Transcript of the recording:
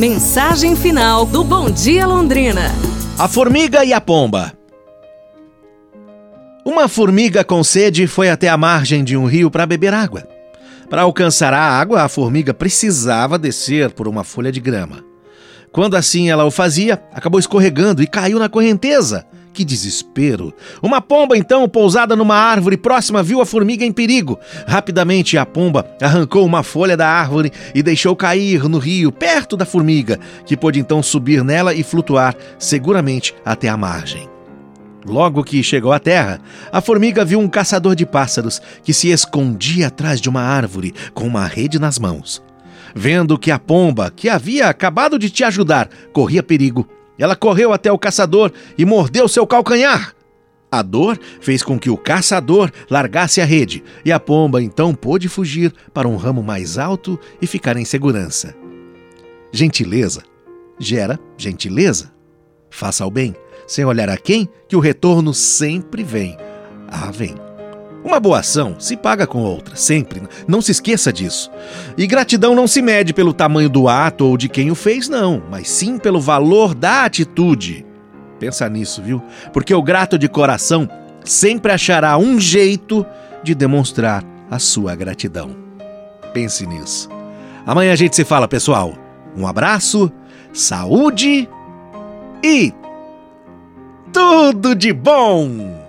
Mensagem final do Bom Dia Londrina. A formiga e a pomba. Uma formiga com sede foi até a margem de um rio para beber água. Para alcançar a água, a formiga precisava descer por uma folha de grama. Quando assim ela o fazia, acabou escorregando e caiu na correnteza. Que desespero! Uma pomba, então, pousada numa árvore próxima, viu a formiga em perigo. Rapidamente, a pomba arrancou uma folha da árvore e deixou cair no rio, perto da formiga, que pôde então subir nela e flutuar seguramente até a margem. Logo que chegou à terra, a formiga viu um caçador de pássaros que se escondia atrás de uma árvore com uma rede nas mãos. Vendo que a pomba, que havia acabado de te ajudar, corria perigo, ela correu até o caçador e mordeu seu calcanhar. A dor fez com que o caçador largasse a rede e a pomba então pôde fugir para um ramo mais alto e ficar em segurança. Gentileza gera gentileza. Faça o bem, sem olhar a quem, que o retorno sempre vem. Ah, vem. Uma boa ação se paga com outra, sempre. Não se esqueça disso. E gratidão não se mede pelo tamanho do ato ou de quem o fez, não, mas sim pelo valor da atitude. Pensa nisso, viu? Porque o grato de coração sempre achará um jeito de demonstrar a sua gratidão. Pense nisso. Amanhã a gente se fala, pessoal. Um abraço, saúde e tudo de bom!